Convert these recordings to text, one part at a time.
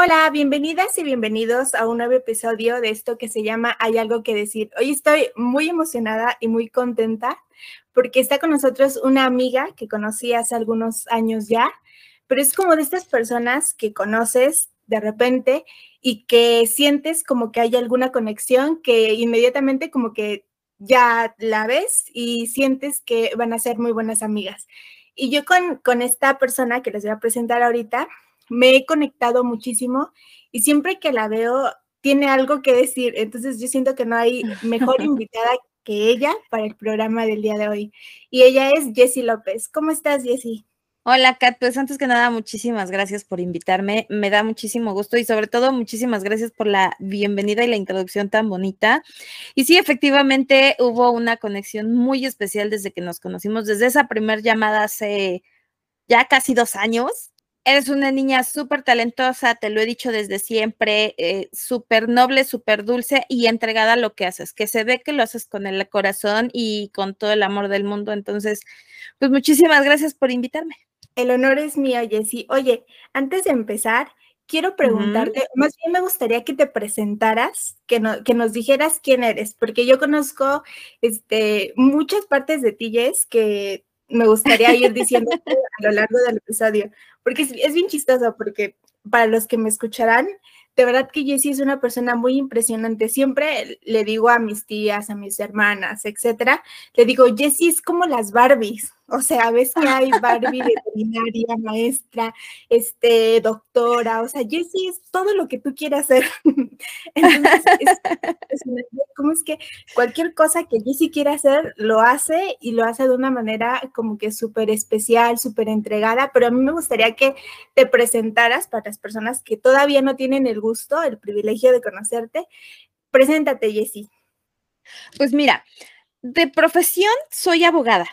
Hola, bienvenidas y bienvenidos a un nuevo episodio de esto que se llama Hay algo que decir. Hoy estoy muy emocionada y muy contenta porque está con nosotros una amiga que conocí hace algunos años ya, pero es como de estas personas que conoces de repente y que sientes como que hay alguna conexión que inmediatamente como que ya la ves y sientes que van a ser muy buenas amigas. Y yo con, con esta persona que les voy a presentar ahorita, me he conectado muchísimo y siempre que la veo tiene algo que decir. Entonces yo siento que no hay mejor invitada que ella para el programa del día de hoy. Y ella es Jessie López. ¿Cómo estás, Jessie? Hola, Kat. Pues antes que nada, muchísimas gracias por invitarme. Me da muchísimo gusto y sobre todo muchísimas gracias por la bienvenida y la introducción tan bonita. Y sí, efectivamente hubo una conexión muy especial desde que nos conocimos, desde esa primera llamada hace ya casi dos años. Eres una niña súper talentosa, te lo he dicho desde siempre, eh, súper noble, súper dulce y entregada a lo que haces, que se ve que lo haces con el corazón y con todo el amor del mundo. Entonces, pues muchísimas gracias por invitarme. El honor es mío, Jessie. Oye, antes de empezar, quiero preguntarte, más bien me gustaría que te presentaras, que, que nos dijeras quién eres, porque yo conozco este, muchas partes de ti, Jess, que me gustaría ir diciendo a lo largo del episodio, porque es, bien chistoso, porque para los que me escucharán, de verdad que Jessie es una persona muy impresionante. Siempre le digo a mis tías, a mis hermanas, etcétera, le digo, Jessie es como las Barbies. O sea, ves que hay Barbie veterinaria, maestra, este, doctora, o sea, Jessie es todo lo que tú quieras hacer. Entonces, es, ¿cómo es que cualquier cosa que Jessie quiera hacer, lo hace y lo hace de una manera como que súper especial, súper entregada, pero a mí me gustaría que te presentaras para las personas que todavía no tienen el gusto, el privilegio de conocerte. Preséntate, Jessie. Pues mira, de profesión soy abogada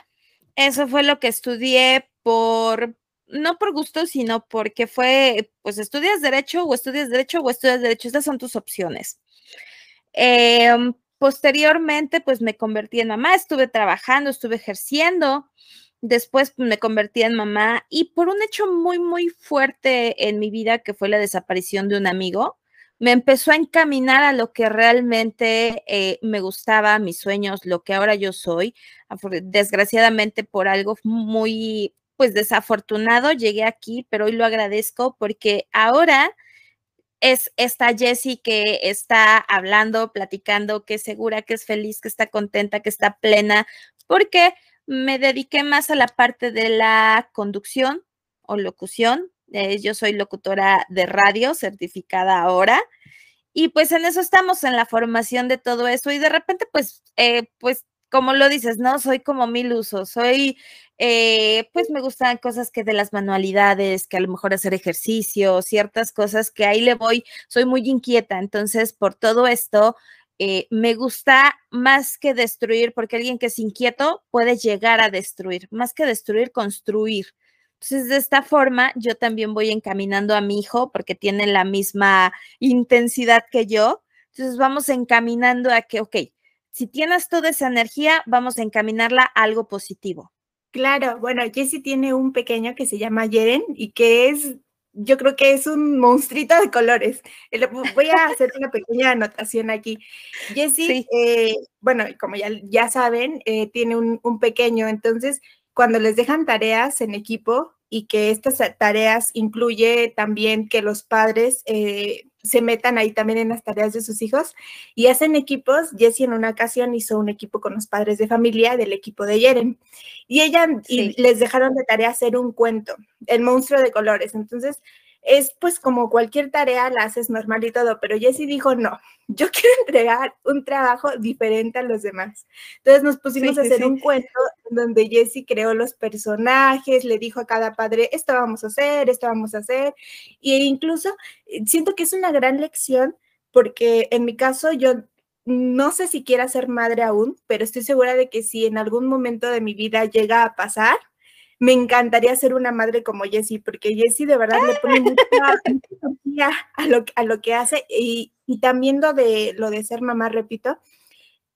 eso fue lo que estudié por, no por gusto, sino porque fue, pues estudias derecho o estudias derecho o estudias derecho, estas son tus opciones. Em, posteriormente, pues me convertí en mamá, estuve trabajando, estuve ejerciendo, después me convertí en mamá y por un hecho muy, muy fuerte en mi vida, que fue la desaparición de un amigo, me empezó a encaminar a lo que realmente eh, me gustaba, mis sueños, lo que ahora yo soy. Desgraciadamente por algo muy, pues desafortunado llegué aquí, pero hoy lo agradezco porque ahora es esta Jessie que está hablando, platicando, que es segura, que es feliz, que está contenta, que está plena, porque me dediqué más a la parte de la conducción o locución, eh, yo soy locutora de radio certificada ahora. Y pues en eso estamos, en la formación de todo eso. Y de repente, pues, eh, pues, como lo dices, ¿no? Soy como mil usos. Soy, eh, pues me gustan cosas que de las manualidades, que a lo mejor hacer ejercicio, ciertas cosas que ahí le voy. Soy muy inquieta. Entonces, por todo esto, me gusta más que destruir, porque alguien que es inquieto puede llegar a destruir, más que destruir, construir. Entonces, de esta forma, yo también voy encaminando a mi hijo porque tiene la misma intensidad que yo. Entonces, vamos encaminando a que, ok, si tienes toda esa energía, vamos a encaminarla a algo positivo. Claro, bueno, Jessie tiene un pequeño que se llama Jeren y que es, yo creo que es un monstruito de colores. Eh, voy a hacer una pequeña anotación aquí. Jessie, eh, bueno, como ya, ya saben, eh, tiene un, un pequeño, entonces cuando les dejan tareas en equipo y que estas tareas incluye también que los padres eh, se metan ahí también en las tareas de sus hijos y hacen equipos. Jessie en una ocasión hizo un equipo con los padres de familia del equipo de Yeren y ella y les dejaron de tarea hacer un cuento, El monstruo de colores. Entonces, es pues como cualquier tarea la haces normal y todo, pero Jessie dijo, no, yo quiero entregar un trabajo diferente a los demás. Entonces nos pusimos a hacer un cuento donde Jessie creó los personajes, le dijo a cada padre, esto vamos a hacer, esto vamos a hacer, e incluso eh, siento que es una gran lección porque en mi caso yo no sé si quiera ser madre aún, pero estoy segura de que si en algún momento de mi vida llega a pasar, me encantaría ser una madre como Jessie, porque Jessie de verdad le pone mucha energía a lo, a lo que hace y, y también lo de, lo de ser mamá, repito,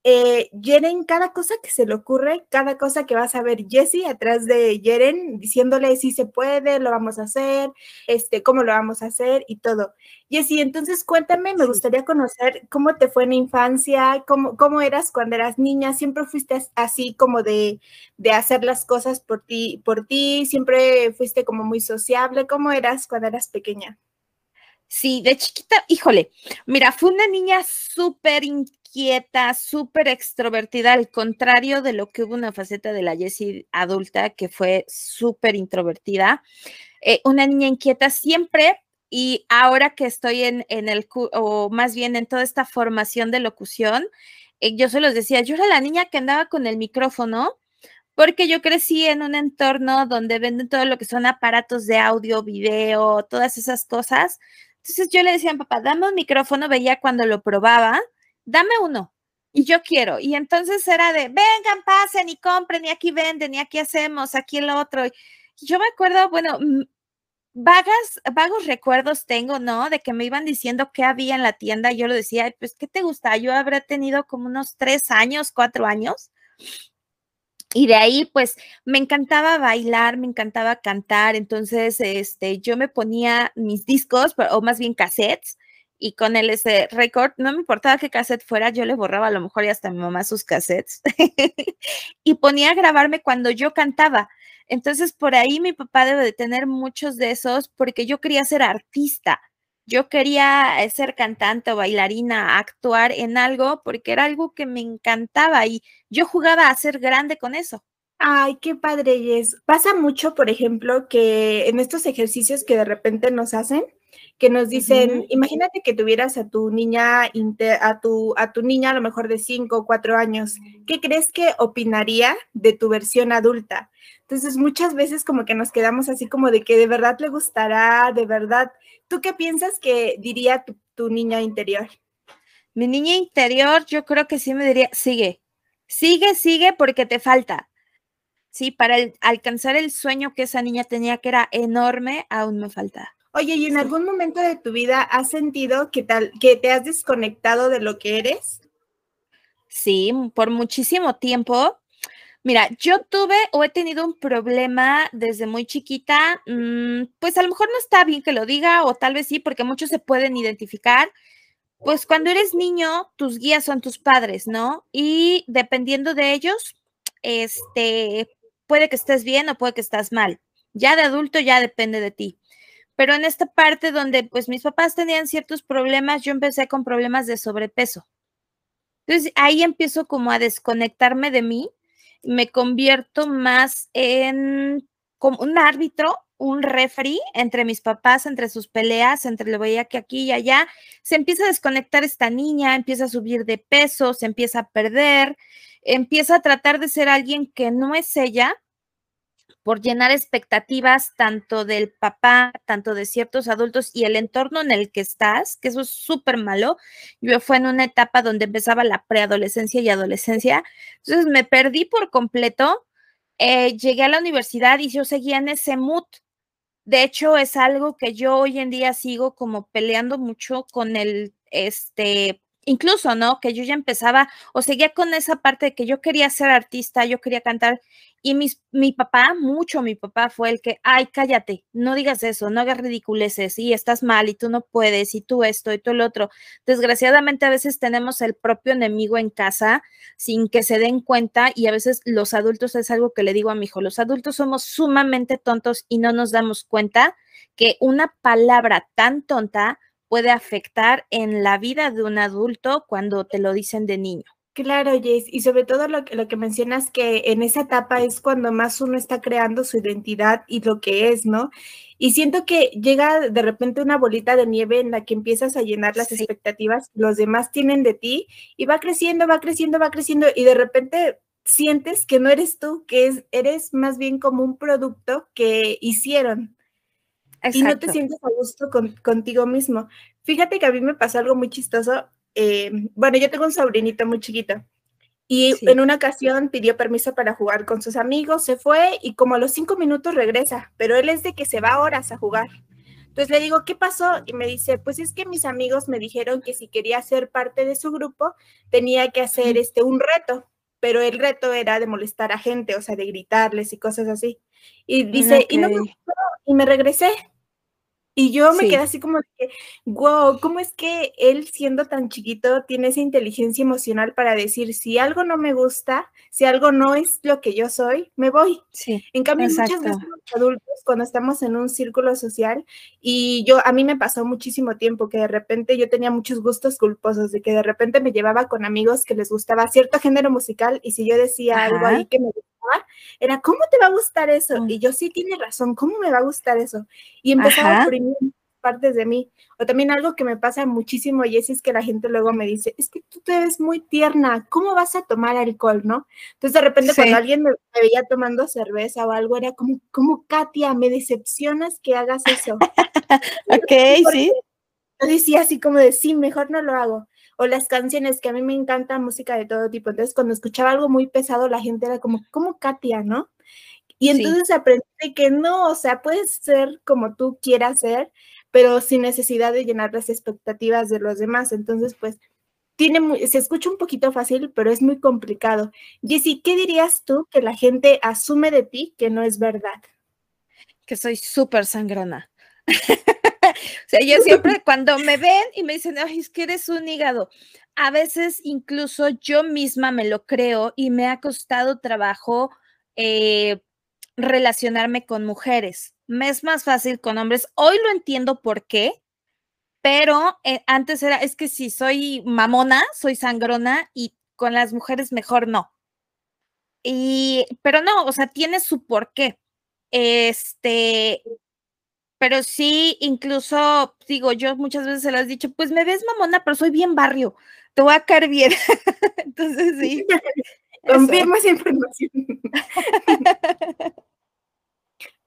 eh, Yeren, cada cosa que se le ocurre, cada cosa que vas a ver Jesse atrás de Yeren, diciéndole si se puede, lo vamos a hacer, este, cómo lo vamos a hacer y todo. Jesse, entonces cuéntame, me gustaría conocer cómo te fue en la infancia, cómo, cómo eras cuando eras niña, siempre fuiste así como de, de hacer las cosas por ti, por ti, siempre fuiste como muy sociable, ¿cómo eras cuando eras pequeña? Sí, de chiquita, híjole, mira, fue una niña súper inquieta, súper extrovertida, al contrario de lo que hubo una faceta de la Jessie adulta que fue súper introvertida. Eh, una niña inquieta siempre y ahora que estoy en, en, el, o más bien en toda esta formación de locución, eh, yo se los decía, yo era la niña que andaba con el micrófono porque yo crecí en un entorno donde venden todo lo que son aparatos de audio, video, todas esas cosas. Entonces yo le decía a mi papá, dame un micrófono, veía cuando lo probaba, dame uno. Y yo quiero. Y entonces era de, vengan, pasen y compren, y aquí venden, y aquí hacemos, aquí el otro. Y yo me acuerdo, bueno, vagas, vagos recuerdos tengo, ¿no? De que me iban diciendo qué había en la tienda. Yo lo decía, pues, ¿qué te gusta? Yo habré tenido como unos tres años, cuatro años. Y de ahí, pues, me encantaba bailar, me encantaba cantar, entonces, este, yo me ponía mis discos, o más bien cassettes, y con el ese record, no me importaba qué cassette fuera, yo le borraba a lo mejor y hasta a mi mamá sus cassettes, y ponía a grabarme cuando yo cantaba. Entonces, por ahí mi papá debe de tener muchos de esos, porque yo quería ser artista yo quería eh, ser cantante o bailarina, actuar en algo, porque era algo que me encantaba y yo jugaba a ser grande con eso. Ay, qué padre, Jess. Pasa mucho, por ejemplo, que en estos ejercicios que de repente nos hacen, que nos dicen, imagínate que tuvieras a tu niña, a tu, a tu niña a lo mejor de 5 o 4 años, ¿qué crees que opinaría de tu versión adulta? Entonces, muchas veces como que nos quedamos así como de que de verdad le gustará, de verdad. ¿Tú qué piensas que diría tu, tu niña interior? Mi niña interior, yo creo que sí me diría, sigue, sigue, sigue porque te falta. Sí, para alcanzar el sueño que esa niña tenía, que era enorme, aún me falta. Oye, ¿y en algún momento de tu vida has sentido que tal que te has desconectado de lo que eres? Sí, por muchísimo tiempo. Mira, yo tuve o he tenido un problema desde muy chiquita, mm, pues a lo mejor no está bien que lo diga o tal vez sí, porque muchos se pueden identificar. Pues cuando eres niño, tus guías son tus padres, ¿no? Y dependiendo de ellos, este, puede que estés bien o puede que estés mal. Ya de adulto ya depende de ti. Pero en esta parte donde pues mis papás tenían ciertos problemas, yo empecé con problemas de sobrepeso. Entonces ahí empiezo como a desconectarme de mí me convierto más en como un árbitro, un referee entre mis papás, entre sus peleas, entre lo veía que aquí y allá. Se empieza a desconectar esta niña, empieza a subir de peso, se empieza a perder, empieza a tratar de ser alguien que no es ella por llenar expectativas tanto del papá, tanto de ciertos adultos y el entorno en el que estás, que eso es súper malo. Yo fue en una etapa donde empezaba la preadolescencia y adolescencia, entonces me perdí por completo. Eh, llegué a la universidad y yo seguía en ese mood. De hecho, es algo que yo hoy en día sigo como peleando mucho con el, este, incluso, ¿no? Que yo ya empezaba o seguía con esa parte de que yo quería ser artista, yo quería cantar y mis, mi papá, mucho mi papá fue el que, ay, cállate, no digas eso, no hagas ridiculeces y estás mal y tú no puedes y tú esto y tú el otro. Desgraciadamente a veces tenemos el propio enemigo en casa sin que se den cuenta y a veces los adultos es algo que le digo a mi hijo, los adultos somos sumamente tontos y no nos damos cuenta que una palabra tan tonta puede afectar en la vida de un adulto cuando te lo dicen de niño. Claro, Jess, y sobre todo lo que, lo que mencionas que en esa etapa es cuando más uno está creando su identidad y lo que es, ¿no? Y siento que llega de repente una bolita de nieve en la que empiezas a llenar las expectativas que los demás tienen de ti y va creciendo, va creciendo, va creciendo y de repente sientes que no eres tú, que es, eres más bien como un producto que hicieron. Y no te sientes a gusto contigo mismo. Fíjate que a mí me pasó algo muy chistoso. Eh, bueno, yo tengo un sobrinito muy chiquito. Y en una ocasión pidió permiso para jugar con sus amigos, se fue y como a los cinco minutos regresa, pero él es de que se va horas a jugar. Entonces le digo, ¿qué pasó? Y me dice, pues es que mis amigos me dijeron que si quería ser parte de su grupo, tenía que hacer este un reto, pero el reto era de molestar a gente, o sea, de gritarles y cosas así. Y dice, y no y me regresé. Y yo me quedé así como que, wow, ¿cómo es que él siendo tan chiquito tiene esa inteligencia emocional para decir, si algo no me gusta, si algo no es lo que yo soy, me voy? Sí. En cambio, muchas veces los adultos, cuando estamos en un círculo social, y yo, a mí me pasó muchísimo tiempo que de repente yo tenía muchos gustos culposos, de que de repente me llevaba con amigos que les gustaba cierto género musical, y si yo decía algo ahí que me gustaba, era, ¿cómo te va a gustar eso? Y yo, sí, tiene razón, ¿cómo me va a gustar eso? Y empezaba a oprimir partes de mí. O también algo que me pasa muchísimo, Jessie, es que la gente luego me dice, es que tú te ves muy tierna, ¿cómo vas a tomar alcohol, no? Entonces de repente cuando alguien me, veía tomando cerveza o algo, era como, como Katia, me decepcionas que hagas eso. ok, sí. Yo decía así como de, sí, mejor no lo hago. O las canciones, que a mí me encanta música de todo tipo. Entonces cuando escuchaba algo muy pesado, la gente era como, ¿cómo Katia, no? Y entonces aprendí que no, o sea, puedes ser como tú quieras ser, pero sin necesidad de llenar las expectativas de los demás. Entonces, pues, tiene se escucha un poquito fácil, pero es muy complicado. Jessy, ¿qué dirías tú que la gente asume de ti que no es verdad? Que soy súper sangrona. o sea, yo siempre cuando me ven y me dicen, ay, es que eres un hígado, a veces incluso yo misma me lo creo y me ha costado trabajo eh, relacionarme con mujeres. Me es más fácil con hombres. Hoy lo entiendo por qué, pero eh, antes era, es que si soy mamona, soy sangrona y con las mujeres mejor no. Y, pero no, o sea, tiene su porqué. Este, pero sí, incluso, digo, yo muchas veces se lo he dicho, pues me ves mamona, pero soy bien barrio, te voy a caer bien. Entonces, sí. Confirma esa información.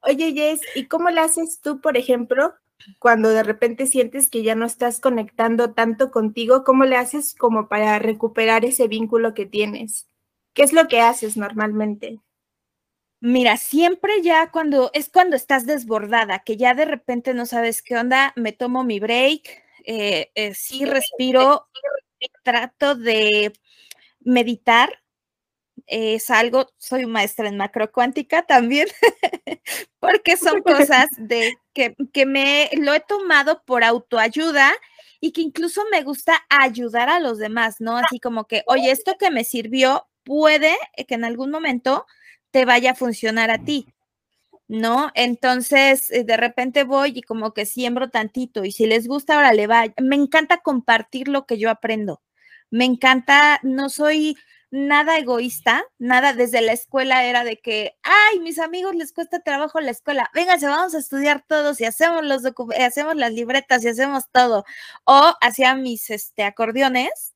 Oye, Jess, ¿y cómo le haces tú, por ejemplo, cuando de repente sientes que ya no estás conectando tanto contigo? ¿Cómo le haces como para recuperar ese vínculo que tienes? ¿Qué es lo que haces normalmente? Mira, siempre ya cuando es cuando estás desbordada, que ya de repente no sabes qué onda, me tomo mi break, eh, eh, sí respiro, trato de meditar, es algo, soy maestra en macrocuántica también, porque son cosas de que, que me lo he tomado por autoayuda y que incluso me gusta ayudar a los demás, ¿no? Así como que, oye, esto que me sirvió puede que en algún momento te vaya a funcionar a ti, ¿no? Entonces, eh, de repente voy y como que siembro tantito y si les gusta, ahora le va. Me encanta compartir lo que yo aprendo. Me encanta, no soy nada egoísta, nada desde la escuela era de que, ay, mis amigos les cuesta trabajo la escuela, vénganse, vamos a estudiar todos y hacemos los hacemos las libretas y hacemos todo. O hacía mis este, acordeones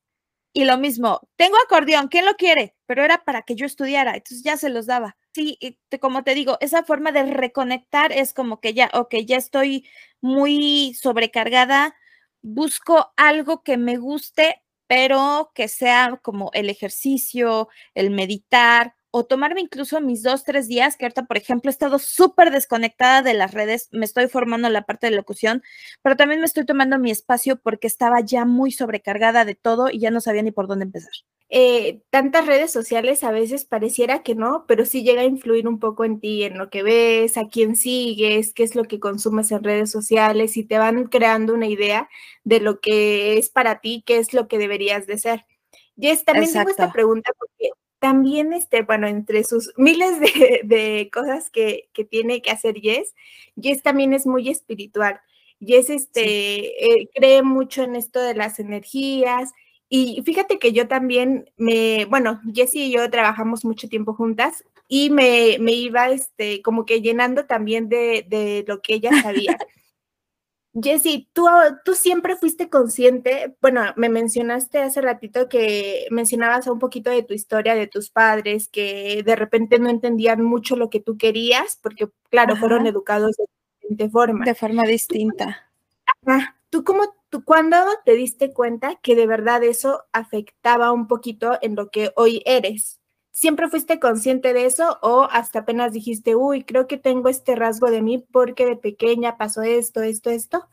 y lo mismo, tengo acordeón, ¿quién lo quiere? Pero era para que yo estudiara, entonces ya se los daba. Sí, como te digo, esa forma de reconectar es como que ya, ok, ya estoy muy sobrecargada, busco algo que me guste, pero que sea como el ejercicio, el meditar o tomarme incluso mis dos, tres días, que ahorita, por ejemplo, he estado súper desconectada de las redes, me estoy formando la parte de locución, pero también me estoy tomando mi espacio porque estaba ya muy sobrecargada de todo y ya no sabía ni por dónde empezar. Eh, tantas redes sociales a veces pareciera que no, pero sí llega a influir un poco en ti, en lo que ves, a quién sigues, qué es lo que consumes en redes sociales y te van creando una idea de lo que es para ti, qué es lo que deberías de ser. Jess, también tengo esta pregunta porque también, este, bueno, entre sus miles de, cosas que, tiene que hacer Jess, Jess también es muy espiritual. Jess este, eh, cree mucho en esto de las energías, y fíjate que yo también me, bueno, Jessie y yo trabajamos mucho tiempo juntas y me, me iba este, como que llenando también de, de lo que ella sabía. Jessie, ¿tú, tú siempre fuiste consciente, bueno, me mencionaste hace ratito que mencionabas un poquito de tu historia, de tus padres, que de repente no entendían mucho lo que tú querías, porque claro, fueron educados de diferente forma. De forma distinta. ¿Tú cómo, tú, cuándo te diste cuenta que de verdad eso afectaba un poquito en lo que hoy eres? ¿Siempre fuiste consciente de eso o hasta apenas dijiste, uy, creo que tengo este rasgo de mí porque de pequeña pasó esto, esto, esto?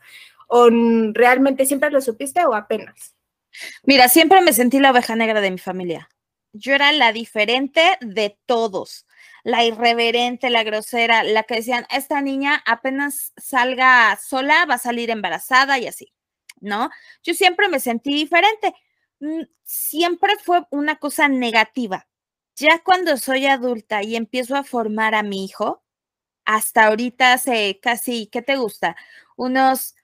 ¿O realmente siempre lo supiste o apenas? Mira, siempre me sentí la oveja negra de mi familia. Yo era la diferente de todos, la irreverente, la grosera, la que decían, esta niña apenas salga sola, va a salir embarazada y así, ¿no? Yo siempre me sentí diferente. Mm, siempre fue una cosa negativa ya cuando soy adulta y empiezo a formar a mi hijo, hasta ahorita hace casi, ¿qué te gusta? Unos,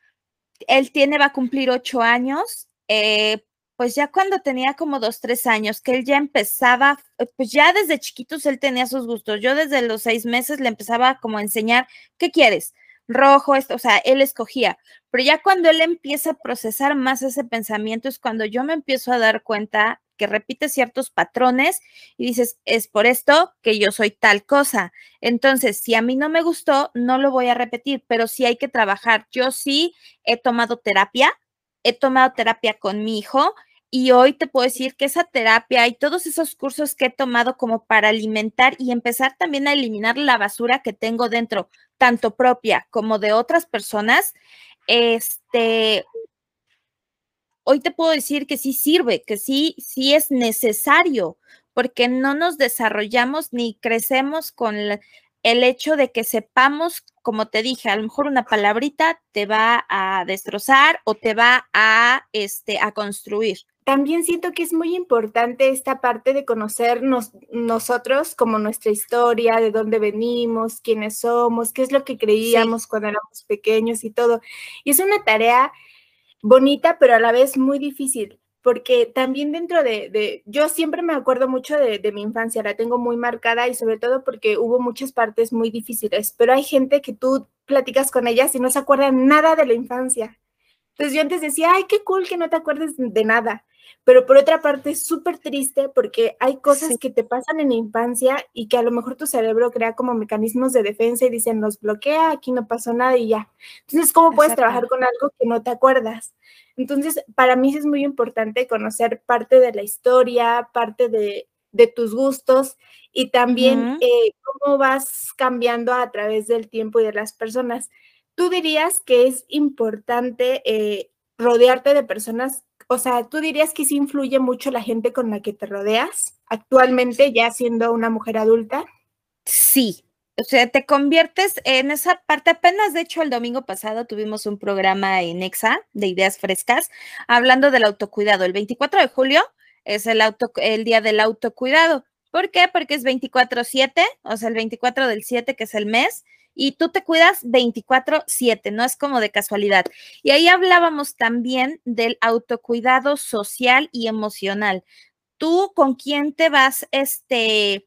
él tiene, va a cumplir ocho años, eh, pues ya cuando tenía como dos, tres años, que él ya empezaba, eh, pues ya desde chiquitos él tenía sus gustos. Yo desde los seis meses le empezaba como a enseñar, ¿qué quieres? Rojo, esto, o sea, él escogía. Pero ya cuando él empieza a procesar más ese pensamiento es cuando yo me empiezo a dar cuenta que repite ciertos patrones y dices, es por esto que yo soy tal cosa. Entonces, si a mí no me gustó, no lo voy a repetir, pero sí hay que trabajar. Yo sí he tomado terapia, he tomado terapia con mi hijo y hoy te puedo decir que esa terapia y todos esos cursos que he tomado como para alimentar y empezar también a eliminar la basura que tengo dentro, tanto propia como de otras personas, este, hoy te puedo decir que sí sirve, que sí, sí es necesario, porque no nos desarrollamos ni crecemos con el hecho de que sepamos, como te dije, a lo mejor una palabrita te va a destrozar o te va a, este, a construir. También siento que es muy importante esta parte de conocernos nosotros como nuestra historia, de dónde venimos, quiénes somos, qué es lo que creíamos cuando éramos pequeños y todo. Y es una tarea bonita, pero a la vez muy difícil, porque también dentro de, yo siempre me acuerdo mucho de, de, mi infancia, la tengo muy marcada y sobre todo porque hubo muchas partes muy difíciles, pero hay gente que tú platicas con ellas y no se acuerdan nada de la infancia. Entonces yo antes decía, ay, qué cool que no te acuerdes de nada. Pero por otra parte es súper triste porque hay cosas que te pasan en la infancia y que a lo mejor tu cerebro crea como mecanismos de defensa y dicen, nos bloquea, aquí no pasó nada y ya. Entonces, ¿cómo puedes trabajar con algo que no te acuerdas? Entonces, para mí es muy importante conocer parte de la historia, parte de, tus gustos y también eh, cómo vas cambiando a través del tiempo y de las personas. ¿Tú dirías que es importante eh, rodearte de personas o sea, ¿tú dirías que sí influye mucho la gente con la que te rodeas actualmente, ya siendo una mujer adulta? Sí, o sea, te conviertes en esa parte. Apenas, de hecho, el domingo pasado tuvimos un programa en EXA de ideas frescas hablando del autocuidado. El 24 de julio es el, auto, el día del autocuidado. ¿Por qué? Porque es 24-7, o sea, el 24 del 7, que es el mes, y tú te cuidas 24/7, no es como de casualidad. Y ahí hablábamos también del autocuidado social y emocional. Tú con quién te vas este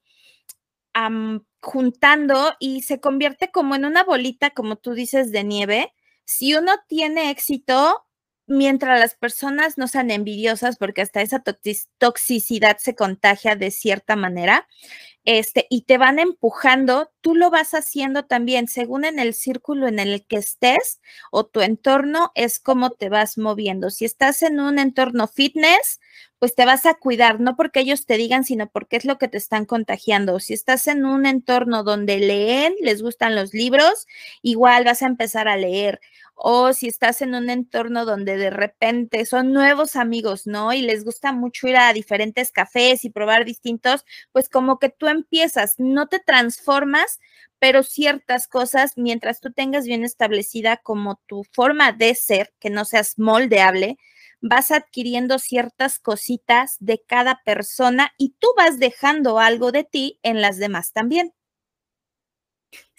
juntando y se convierte como en una bolita, como tú dices, de nieve. Si uno tiene éxito, mientras las personas no sean envidiosas, porque hasta esa toxicidad se contagia de cierta manera, este, y te van empujando, tú lo vas haciendo también, según en el círculo en el que estés o tu entorno, es como te vas moviendo. Si estás en un entorno fitness, pues te vas a cuidar, no porque ellos te digan, sino porque es lo que te están contagiando. Si estás en un entorno donde leen, les gustan los libros, igual vas a empezar a leer o si estás en un entorno donde de repente son nuevos amigos, ¿no? Y les gusta mucho ir a diferentes cafés y probar distintos, pues como que tú empiezas, no te transformas, pero ciertas cosas, mientras tú tengas bien establecida como tu forma de ser, que no seas moldeable, vas adquiriendo ciertas cositas de cada persona y tú vas dejando algo de ti en las demás también.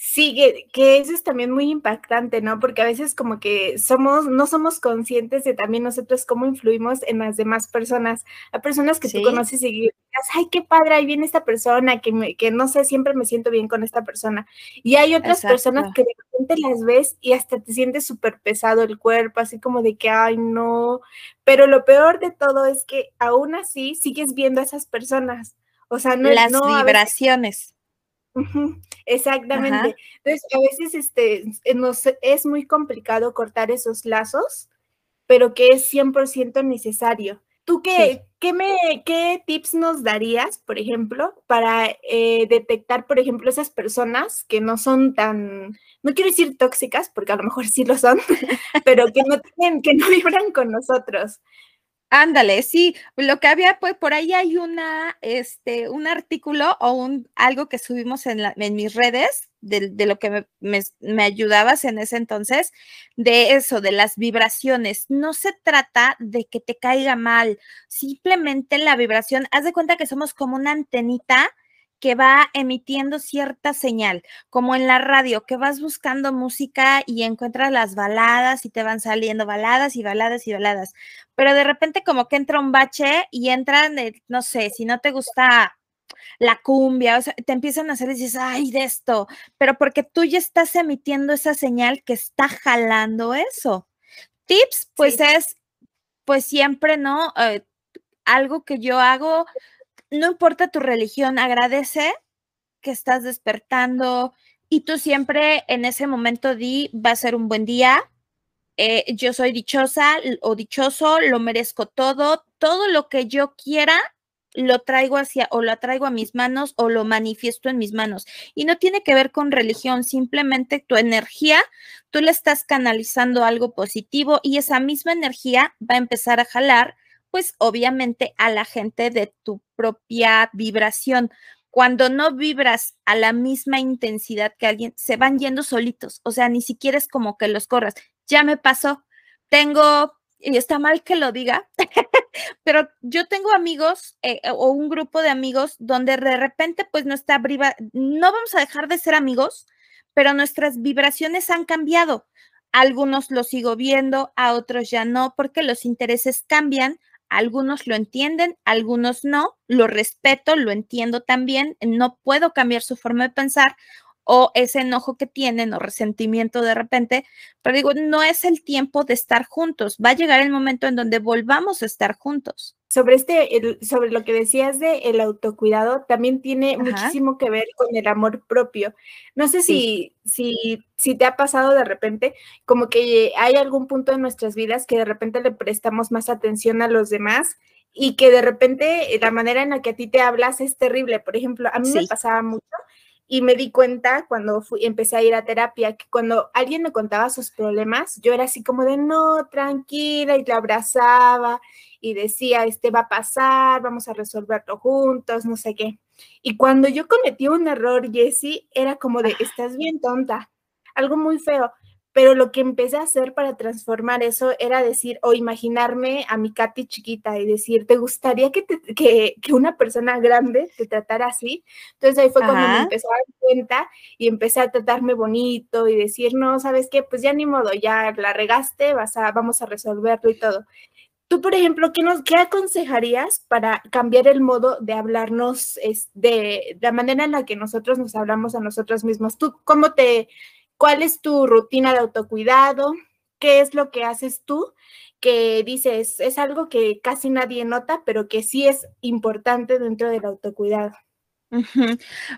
Sí, que, eso es también muy impactante, ¿no? Porque a veces como que somos, no somos conscientes de también nosotros cómo influimos en las demás personas. A personas que tú conoces y dices, ay, qué padre, ahí viene esta persona, que, me, que no sé, siempre me siento bien con esta persona. Y hay otras personas que de repente las ves y hasta te sientes súper pesado el cuerpo, así como de que, ay, no. Pero lo peor de todo es que aún así sigues viendo a esas personas. O sea, no las vibraciones. Exactamente. Entonces, a veces este, eh, es muy complicado cortar esos lazos, pero que es 100% necesario. ¿Tú qué, ¿qué, me, ¿qué tips nos darías, por ejemplo, para eh, detectar, por ejemplo, esas personas que no son tan, no quiero decir tóxicas, porque a lo mejor sí lo son, pero que no tienen, que no vibran con nosotros? Ándale, sí, lo que había, pues por ahí hay una, este, un artículo o un, algo que subimos en, la, en mis redes de, lo que me, me, me, ayudabas en ese entonces, de eso, de las vibraciones. No se trata de que te caiga mal, simplemente la vibración, haz de cuenta que somos como una antenita que va emitiendo cierta señal, como en la radio, que vas buscando música y encuentras las baladas y te van saliendo baladas y baladas y baladas, pero de repente como que entra un bache y entran, no sé, si no te gusta la cumbia, o sea, te empiezan a hacer y dices, ay, de esto, pero porque tú ya estás emitiendo esa señal que está jalando eso. Tips, pues sí. es, pues siempre, ¿no? Eh, algo que yo hago, no importa tu religión, agradece que estás despertando y tú siempre en ese momento di, va a ser un buen día, eh, yo soy dichosa o dichoso, lo merezco todo, todo lo que yo quiera lo traigo hacia o lo atraigo a mis manos o lo manifiesto en mis manos. Y no tiene que ver con religión, simplemente tu energía, tú le estás canalizando algo positivo y esa misma energía va a empezar a jalar pues obviamente a la gente de tu propia vibración. Cuando no vibras a la misma intensidad que alguien, se van yendo solitos, o sea, ni siquiera es como que los corras. Ya me pasó, tengo, y está mal que lo diga, pero yo tengo amigos eh, o un grupo de amigos donde de repente pues no está no vamos a dejar de ser amigos, pero nuestras vibraciones han cambiado. algunos los sigo viendo, a otros ya no, porque los intereses cambian, algunos lo entienden, algunos no, lo respeto, lo entiendo también, no puedo cambiar su forma de pensar o ese enojo que tienen o resentimiento de repente, pero digo, no es el tiempo de estar juntos, va a llegar el momento en donde volvamos a estar juntos. Sobre este, el, sobre lo que decías de el autocuidado, también tiene Ajá. muchísimo que ver con el amor propio. No sé sí. si, si, si te ha pasado de repente, como que hay algún punto en nuestras vidas que de repente le prestamos más atención a los demás y que de repente la manera en la que a ti te hablas es terrible. Por ejemplo, a mí sí. me pasaba mucho y me di cuenta cuando fui, empecé a ir a terapia que cuando alguien me contaba sus problemas, yo era así como de no, tranquila y la abrazaba y decía, este va a pasar, vamos a resolverlo juntos, no sé qué. Y cuando yo cometí un error, Jessie, era como de, estás bien tonta, algo muy feo. Pero lo que empecé a hacer para transformar eso era decir o imaginarme a mi Katy chiquita y decir, ¿te gustaría que, te, que, que, una persona grande te tratara así? Entonces ahí fue Ajá. cuando me empecé a dar cuenta y empecé a tratarme bonito y decir, no, ¿sabes qué? Pues ya ni modo, ya la regaste, vas a, vamos a resolverlo y todo. Tú, por ejemplo, ¿qué, nos, ¿qué aconsejarías para cambiar el modo de hablarnos, es, de, de la manera en la que nosotros nos hablamos a nosotros mismos? ¿Tú cómo te ¿Cuál es tu rutina de autocuidado? ¿Qué es lo que haces tú? Que dices, es algo que casi nadie nota, pero que sí es importante dentro del autocuidado.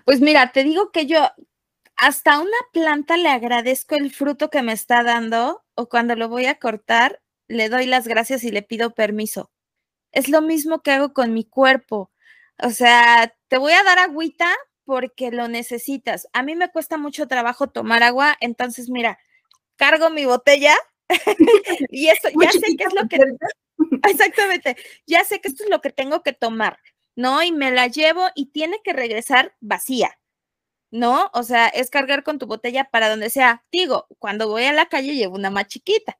Pues mira, te digo que yo hasta una planta le agradezco el fruto que me está dando o cuando lo voy a cortar, le doy las gracias y le pido permiso. Es lo mismo que hago con mi cuerpo. O sea, te voy a dar agüita, porque lo necesitas. A mí me cuesta mucho trabajo tomar agua, entonces mira, cargo mi botella y eso ya sé que es lo que exactamente, ya sé que esto es lo que tengo que tomar, ¿no? Y me la llevo y tiene que regresar vacía. ¿No? O sea, es cargar con tu botella para donde sea. Digo, cuando voy a la calle llevo una más chiquita.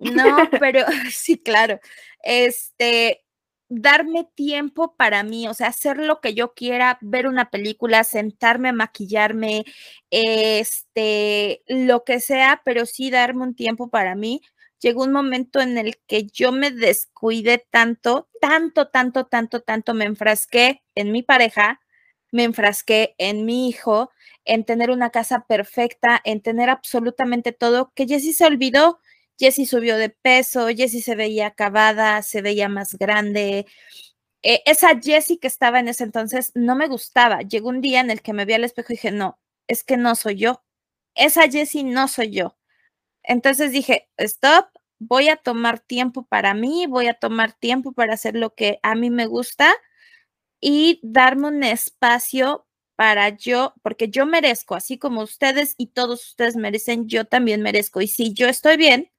No, pero sí, claro. Este, darme tiempo para mí, o sea, hacer lo que yo quiera, ver una película, sentarme a maquillarme, este, lo que sea, pero sí darme un tiempo para mí. Llegó un momento en el que yo me descuidé tanto, tanto, tanto, tanto, tanto, me enfrasqué en mi pareja, me enfrasqué en mi hijo, en tener una casa perfecta, en tener absolutamente todo, que Jessie se olvidó Jessie subió de peso, Jessie se veía acabada, se veía más grande. Eh, esa Jessie que estaba en ese entonces no me gustaba. Llegó un día en el que me vi al espejo y dije, no, es que no soy yo. Esa Jessie no soy yo. Entonces dije, stop, voy a tomar tiempo para mí, voy a tomar tiempo para hacer lo que a mí me gusta y darme un espacio para yo, porque yo merezco, así como ustedes y todos ustedes merecen, yo también merezco. Y si yo estoy bien,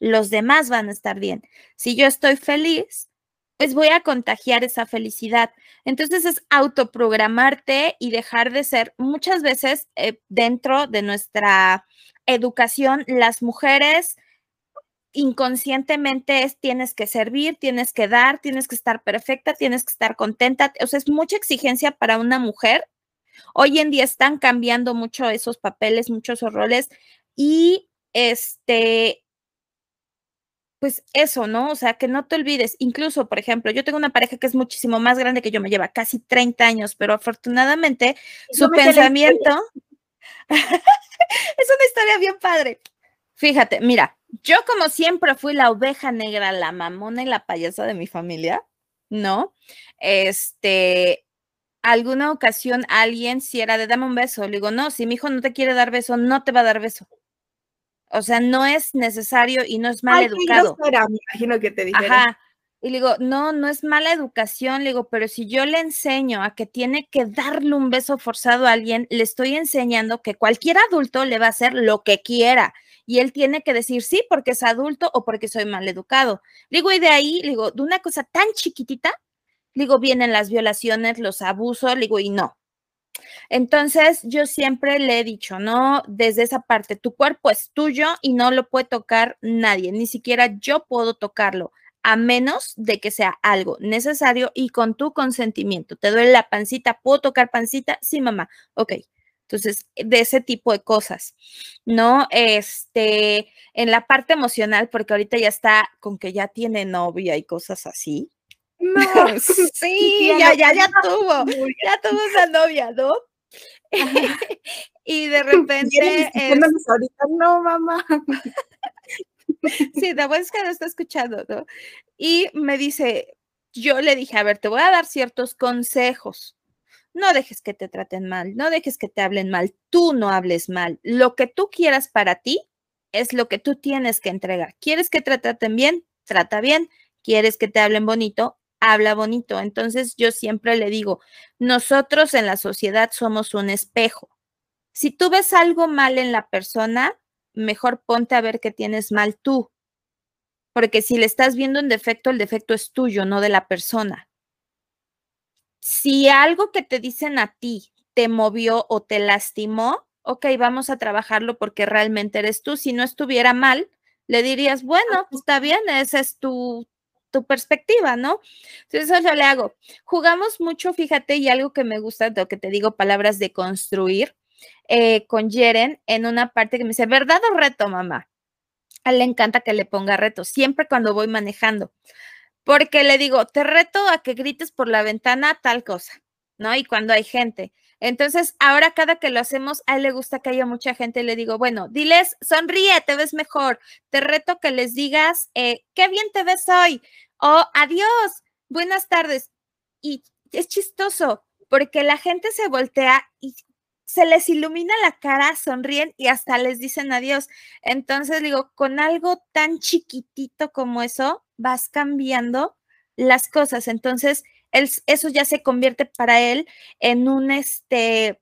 los demás van a estar bien. Si yo estoy feliz, pues voy a contagiar esa felicidad. Entonces es autoprogramarte y dejar de ser muchas veces eh, dentro de nuestra educación, las mujeres inconscientemente es tienes que servir, tienes que dar, tienes que estar perfecta, tienes que estar contenta. O sea, es mucha exigencia para una mujer. Hoy en día están cambiando mucho esos papeles, muchos roles y este pues eso, ¿no? O sea, que no te olvides. Incluso, por ejemplo, yo tengo una pareja que es muchísimo más grande que yo, me lleva casi 30 años, pero afortunadamente su pensamiento es una historia bien padre. Fíjate, mira, yo como siempre fui la oveja negra, la mamona y la payasa de mi familia, ¿no? Este, alguna ocasión alguien si era de dame un beso, le digo, no, si mi hijo no te quiere dar beso, no te va a dar beso. O sea, no es necesario y no es mal educado. me imagino que te dije. Ajá. Y le digo, no, no es mala educación, le digo, pero si yo le enseño a que tiene que darle un beso forzado a alguien, le estoy enseñando que cualquier adulto le va a hacer lo que quiera y él tiene que decir sí porque es adulto o porque soy mal educado. Le digo, y de ahí, le digo, de una cosa tan chiquitita, le digo, vienen las violaciones, los abusos, le digo, y no, entonces, yo siempre le he dicho, ¿no? Desde esa parte, tu cuerpo es tuyo y no lo puede tocar nadie, ni siquiera yo puedo tocarlo, a menos de que sea algo necesario y con tu consentimiento. ¿Te duele la pancita? ¿Puedo tocar pancita? Sí, mamá. Ok. Entonces, de ese tipo de cosas, ¿no? Este, en la parte emocional, porque ahorita ya está con que ya tiene novia y cosas así, no. sí, ya, ya, ya tuvo, ya tuvo esa novia, ¿no? y de repente. ahorita, no, mamá. sí, de es que lo está escuchando, ¿no? Y me dice, yo le dije, a ver, te voy a dar ciertos consejos. No dejes que te traten mal, no dejes que te hablen mal, tú no hables mal. Lo que tú quieras para ti es lo que tú tienes que entregar. ¿Quieres que te traten bien? Trata bien. ¿Quieres que te hablen bonito? Habla bonito. Entonces yo siempre le digo, nosotros en la sociedad somos un espejo. Si tú ves algo mal en la persona, mejor ponte a ver qué tienes mal tú. Porque si le estás viendo un defecto, el defecto es tuyo, no de la persona. Si algo que te dicen a ti te movió o te lastimó, ok, vamos a trabajarlo porque realmente eres tú. Si no estuviera mal, le dirías, bueno, está bien, ese es tu, tu perspectiva, ¿no? Entonces, eso le hago. Jugamos mucho, fíjate, y algo que me gusta, lo que te digo, palabras de construir, eh, con Jeren en una parte que me dice, ¿verdad o reto, mamá? A él le encanta que le ponga reto, siempre cuando voy manejando, porque le digo, te reto a que grites por la ventana tal cosa, ¿no? Y cuando hay gente. Entonces, ahora cada que lo hacemos, a él le gusta que haya mucha gente, le digo, bueno, diles, sonríe, te ves mejor. Te reto que les digas, eh, qué bien te ves hoy. O adiós, buenas tardes. Y es chistoso porque la gente se voltea y se les ilumina la cara, sonríen y hasta les dicen adiós. Entonces, digo, con algo tan chiquitito como eso, vas cambiando las cosas. Entonces, eso ya se convierte para él en un, este,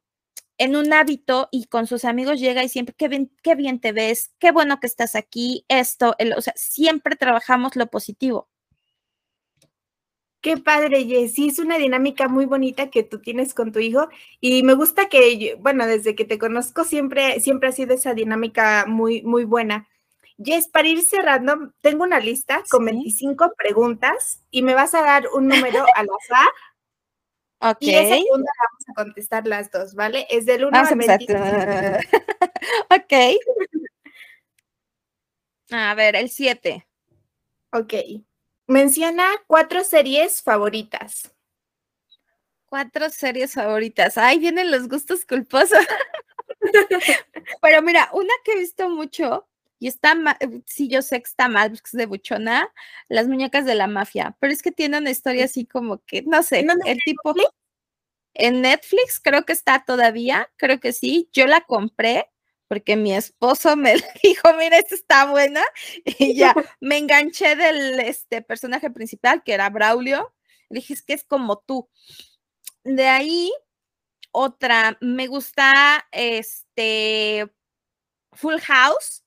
en un hábito y con sus amigos llega y siempre, qué bien, qué bien te ves, qué bueno que estás aquí, esto, o sea, siempre trabajamos lo positivo. Qué padre, Jessy. Es una dinámica muy bonita que tú tienes con tu hijo y me gusta que, bueno, desde que te conozco siempre, siempre ha sido esa dinámica muy, muy buena. Jess, para ir cerrando, tengo una lista con 25 preguntas y me vas a dar un número al azar. Ok. Y esa pregunta la vamos a contestar las dos, ¿vale? Es del 1 al 25. ok. A ver, el 7. Ok. Menciona cuatro series favoritas. Cuatro series favoritas. Ay, vienen los gustos culposos. Pero mira, una que he visto mucho y está mal, eh, sí, yo sé que está mal, porque es de buchona, las muñecas de la mafia, pero es que tiene una historia así como que, no sé, el tipo... En Netflix creo que está todavía, creo que sí, yo la compré, porque mi esposo me dijo, mira, esta está buena, y ya me enganché del este, personaje principal, que era Braulio, le dije, es que es como tú. De ahí, otra, me gusta este Full House,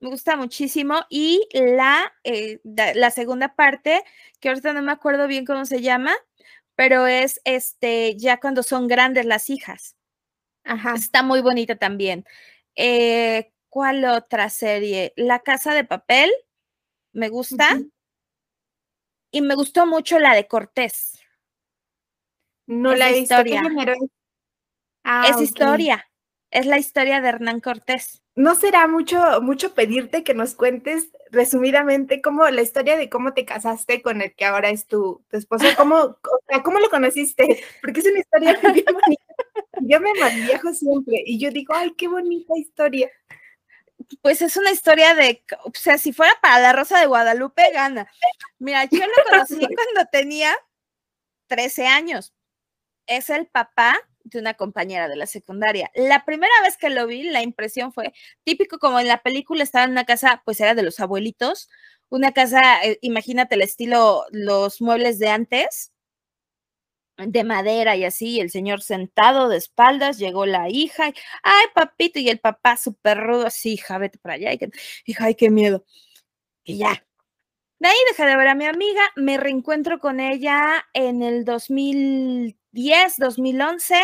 me gusta muchísimo, y la, eh, la segunda parte, que ahorita no me acuerdo bien cómo se llama, pero es este, ya cuando son grandes las hijas. Ajá. Está muy bonita también. Eh, ¿Cuál otra serie? La Casa de Papel, me gusta. Y me gustó mucho la de Cortés. No la historia. Ah, es historia. Es la historia de Hernán Cortés. ¿No será mucho, mucho pedirte que nos cuentes resumidamente cómo la historia de cómo te casaste con el que ahora es tu, esposo? ¿Cómo, ¿Cómo lo conociste? Porque es una historia bien bonita. Yo me malviajo siempre y yo digo, ay, qué bonita historia. Pues es una historia de, o sea, si fuera para la Rosa de Guadalupe, gana. Mira, yo lo conocí cuando tenía 13 años. Es el papá de una compañera de la secundaria. La primera vez que lo vi, la impresión fue típico como en la película estaba en una casa, pues era de los abuelitos, una casa, eh, imagínate el estilo, los muebles de antes, de madera y así, el señor sentado de espaldas, llegó la hija, y, ay papito, y el papá súper rudo, así, hija, vete para allá, que, hija, ay, qué miedo. Y ya. De ahí de ver a mi amiga, me reencuentro con ella en el 2010, 2011,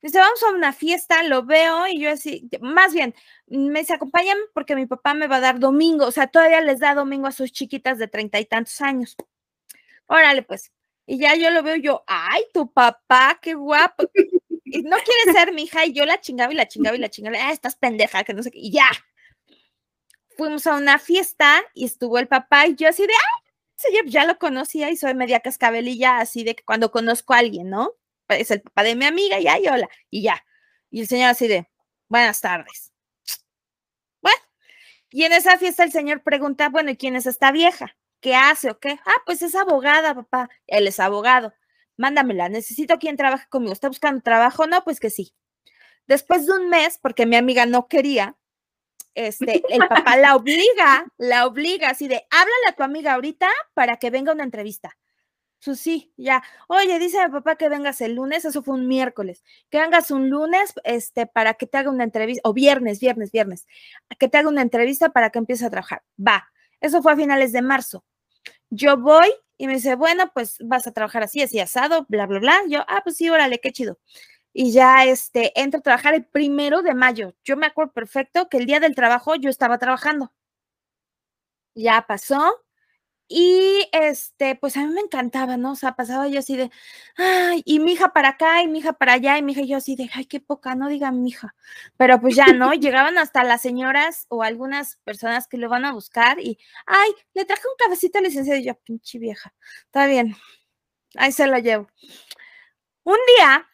Dice, vamos a una fiesta, lo veo y yo así, más bien, me dice, acompáñame porque mi papá me va a dar domingo, o sea, todavía les da domingo a sus chiquitas de treinta y tantos años. Órale, pues. Y ya yo lo veo yo, ay, tu papá, qué guapo. Y no quiere ser mi hija y yo la chingaba y la chingaba y la chingaba, ah, estás pendeja, que no sé qué, y ya. Fuimos a una fiesta y estuvo el papá y yo así de, ay, ya lo conocía y soy media cascabelilla así de que cuando conozco a alguien, ¿no? es el papá de mi amiga, y ay, hola, y ya. Y el señor así de, buenas tardes. Bueno, y en esa fiesta el señor pregunta, bueno, ¿y quién es esta vieja? ¿Qué hace o qué? Ah, pues es abogada, papá. Él es abogado. Mándamela, necesito quien trabaje conmigo. ¿Está buscando trabajo? No, pues que sí. Después de un mes, porque mi amiga no quería, este, el papá la obliga, la obliga así de, háblale a tu amiga ahorita para que venga una entrevista. Pues sí, ya. Oye, dice mi papá que vengas el lunes, eso fue un miércoles. Que vengas un lunes, este, para que te haga una entrevista, o viernes, viernes, viernes, que te haga una entrevista para que empieces a trabajar. Va. Eso fue a finales de marzo. Yo voy y me dice, bueno, pues vas a trabajar así, así asado, bla, bla, bla. Yo, ah, pues sí, órale, qué chido. Y ya, este, entro a trabajar el primero de mayo. Yo me acuerdo perfecto que el día del trabajo yo estaba trabajando. Ya pasó, y este, pues a mí me encantaba, ¿no? O sea, pasaba yo así de, ay, y mi hija para acá, y mi hija para allá, y mi hija yo así de, ay, qué poca, no diga mi hija. Pero pues ya, ¿no? Llegaban hasta las señoras o algunas personas que lo van a buscar y, ay, le traje un cafecito al licenciado y yo, pinche vieja, está bien, ahí se lo llevo. Un día,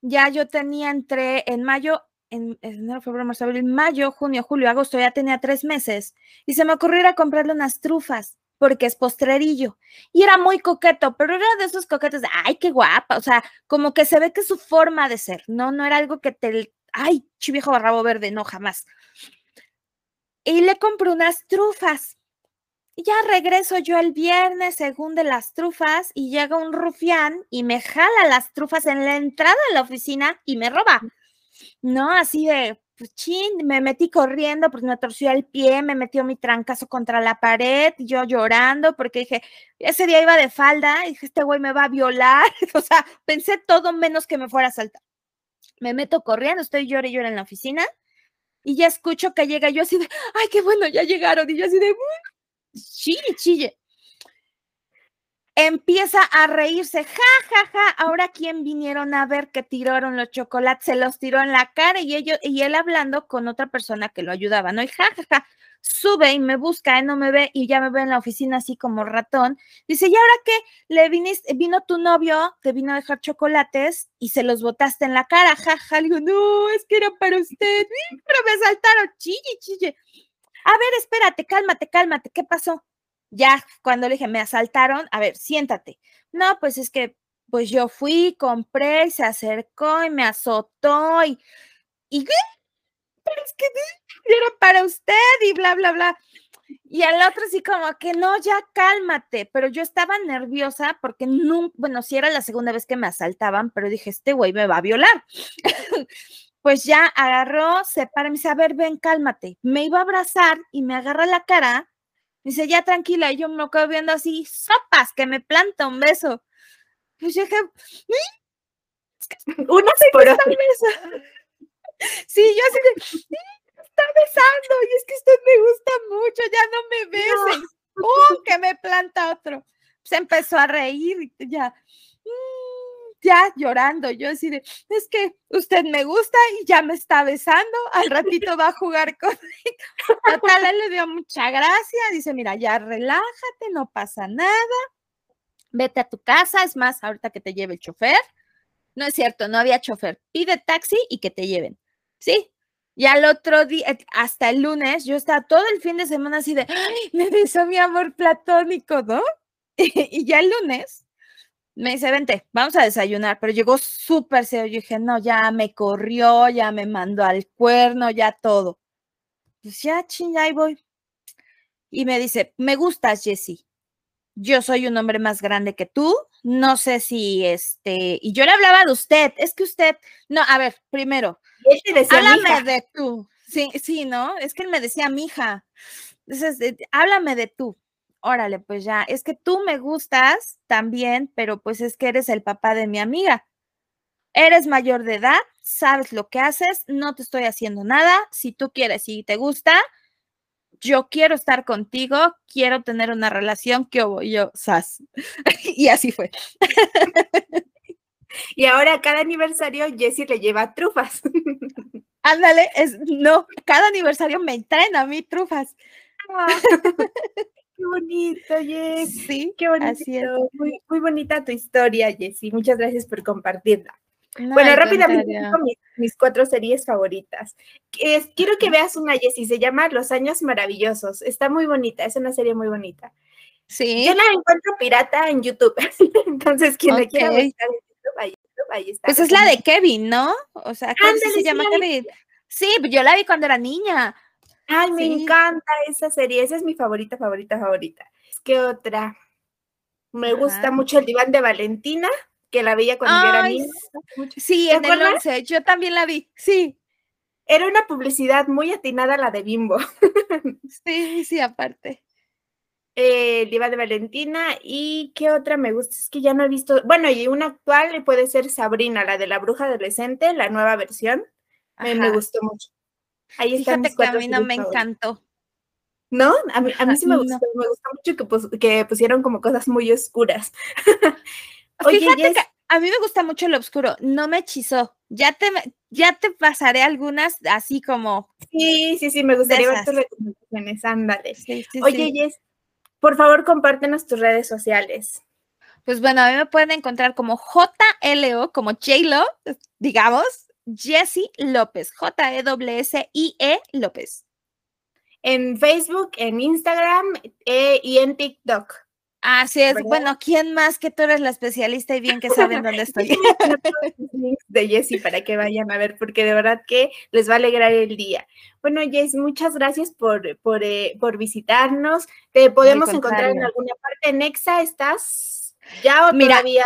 ya yo tenía entre, en mayo, en enero, febrero, marzo, abril, mayo, junio, julio, agosto, ya tenía tres meses, y se me ocurrió ir a comprarle unas trufas porque es postrerillo. Y era muy coqueto, pero era de esos coquetos de, ay, qué guapa, o sea, como que se ve que su forma de ser, no, no era algo que te, ay, chiviejo barrabo verde, no, jamás. Y le compré unas trufas. Y ya regreso yo el viernes según de las trufas y llega un rufián y me jala las trufas en la entrada de la oficina y me roba. No, así de, pues chin, me metí corriendo porque me torció el pie, me metió mi trancazo contra la pared, yo llorando porque dije, ese día iba de falda, y dije, este güey me va a violar, o sea, pensé todo menos que me fuera a saltar. Me meto corriendo, estoy llorando y llorando en la oficina y ya escucho que llega yo así de, ay, qué bueno, ya llegaron, y yo así de, chille, chille empieza a reírse, ja, ja, ja, ahora quién vinieron a ver que tiraron los chocolates, se los tiró en la cara y, ellos, y él hablando con otra persona que lo ayudaba, ¿no? Y ja, ja, ja, sube y me busca, él no me ve y ya me ve en la oficina así como ratón. Dice, ¿y ahora qué? Le viniste, vino tu novio, te vino a dejar chocolates y se los botaste en la cara, ja, ja, digo, no, es que era para usted, pero me saltaron, chille, chille. A ver, espérate, cálmate, cálmate, ¿qué pasó? ya cuando le dije, me asaltaron, a ver, siéntate. No, pues es que, pues yo fui, compré, y se acercó y me azotó y, y pero es que era para usted y bla, bla, bla. Y el otro sí como que no, ya cálmate, pero yo estaba nerviosa porque no, bueno, sí era la segunda vez que me asaltaban, pero dije, este güey me va a violar. pues ya agarró, se para, me dice, a ver, ven, cálmate. Me iba a abrazar y me agarra la cara, me dice, ya tranquila, y yo me quedo viendo así, sopas, que me planta un beso. Pues yo dije, una por Sí, yo así de, está besando y es que usted me gusta mucho, ya no me besen. ¡Uh! Que me planta otro. Se empezó a reír y ya, mm, ya llorando. Yo así de, es que usted me gusta y ya me está besando, al ratito va a jugar conmigo. Total, él le dio mucha gracia, dice, mira, ya relájate, no pasa nada, vete a tu casa, es más, ahorita que te lleve el chofer. No es cierto, no había chofer. Pide taxi y que te lleven. Sí, y al otro día, eh, hasta el lunes, yo estaba todo el fin de semana así de, Ay, me besó mi amor platónico, ¿no? y ya el lunes me dice, vente, vamos a desayunar, pero llegó súper serio. Yo dije, no, ya me corrió, ya me mandó al cuerno, ya todo. Pues ya, ching, ahí voy. Y me dice, me gustas, Jessie. Yo soy un hombre más grande que tú. No sé si este. Y yo le hablaba de usted. Es que usted. No, a ver, primero, háblame de tú. Sí, sí, ¿no? Es que él me decía mija. Entonces, háblame de tú. Órale, pues ya, es que tú me gustas también, pero pues es que eres el papá de mi amiga. Eres mayor de edad, sabes lo que haces, no te estoy haciendo nada. Si tú quieres y te gusta, yo quiero estar contigo, quiero tener una relación, que yo, sas. y así fue. Y ahora cada aniversario Jessie le lleva trufas. Ándale, es, no, cada aniversario me traen a mí trufas. Qué bonito, Jessie. Sí, qué bonito. Muy, muy bonita tu historia, Jessie. Muchas gracias por compartirla. bueno, rápidamente mis, mis, cuatro series favoritas. quiero que veas una, Jessie, se llama Los Años Maravillosos. Está muy bonita, es una serie muy bonita. Sí. Yo la encuentro pirata en YouTube. Entonces, quien la quiera buscar pues es la de Kevin, ¿no? O sea, ¿cómo se llama Kevin? Sí, yo la vi cuando era niña. Ay, me encanta esa serie. Esa es mi favorita, favorita, favorita. ¿Qué otra? Me gusta mucho el diván de Valentina, que la veía cuando yo era niña. Sí, en el 11, yo también la vi, sí. Era una publicidad muy atinada la de Bimbo. sí, sí, aparte eh, el de Valentina y qué otra me gusta, es que ya no he visto, bueno, y una actual puede ser Sabrina, la de la bruja adolescente, la nueva versión, me, gustó mucho. Ahí está. Fíjate que a mí no me encantó. ¿No? A mí, a mí sí me gustó, me gustó mucho que, que, pusieron como cosas muy oscuras. Fíjate que a mí me gusta mucho lo oscuro, no me hechizó. Ya te, ya te pasaré algunas así como. Sí, sí, sí, me gustaría ver tus recomendaciones, ándale. Oye, Jess, por favor, compártenos tus redes sociales. Pues bueno, a mí me pueden encontrar como JLO, como JLO, digamos, Jessie López, J-E-S-S-I-E -E López. En Facebook, en Instagram eh, y en TikTok. Así es. Bueno, ¿quién más que tú eres la especialista y bien que saben dónde estoy? de Jessie para que vayan a ver, porque de verdad que les va a alegrar el día. Bueno, Jess, muchas gracias por, por, eh, por visitarnos. ¿Te podemos encontrar en alguna parte? ¿En Exa estás ya o Mira, todavía?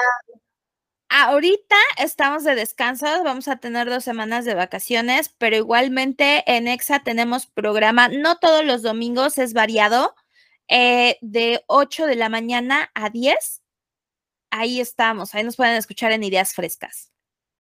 Ahorita estamos de descanso, vamos a tener dos semanas de vacaciones, pero igualmente en EXA tenemos programa, no todos los domingos, es variado eh, de 8 de la mañana a 10. Ahí estamos, ahí nos pueden escuchar en Ideas Frescas.